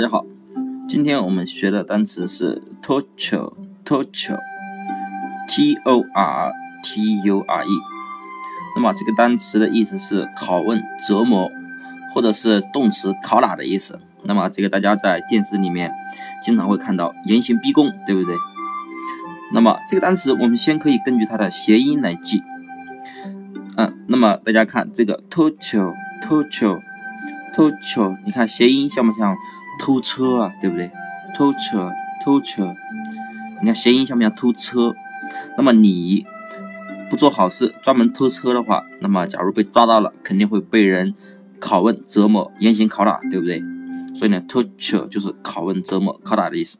大家好，今天我们学的单词是 torture，torture，t o r t u r e。那么这个单词的意思是拷问、折磨，或者是动词拷打的意思。那么这个大家在电视里面经常会看到严刑逼供，对不对？那么这个单词我们先可以根据它的谐音来记。嗯，那么大家看这个 torture，torture，torture，你看谐音像不像？偷车啊，对不对？偷车，偷车。你看谐音像不像偷车？那么你不做好事，专门偷车的话，那么假如被抓到了，肯定会被人拷问、折磨、严刑拷打，对不对？所以呢，torture 就是拷问、折磨、拷打的意思。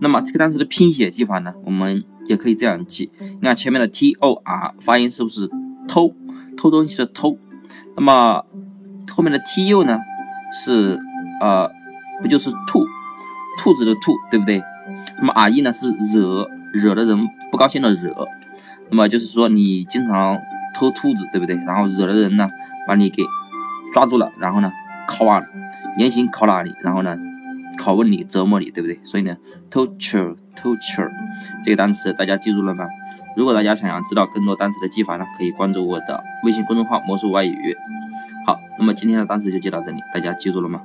那么这个单词的拼写记法呢，我们也可以这样记。你看前面的 t o r 发音是不是偷？偷东西的偷。那么后面的 t u 呢，是。呃，不就是兔，兔子的兔，对不对？那么 r e 呢是惹，惹的人不高兴的惹。那么就是说你经常偷兔子，对不对？然后惹的人呢把你给抓住了，然后呢拷啊，严刑拷打你，然后呢拷问你，折磨你，对不对？所以呢，torture，torture 这个单词大家记住了吗？如果大家想要知道更多单词的记法呢，可以关注我的微信公众号魔术外语。好，那么今天的单词就记到这里，大家记住了吗？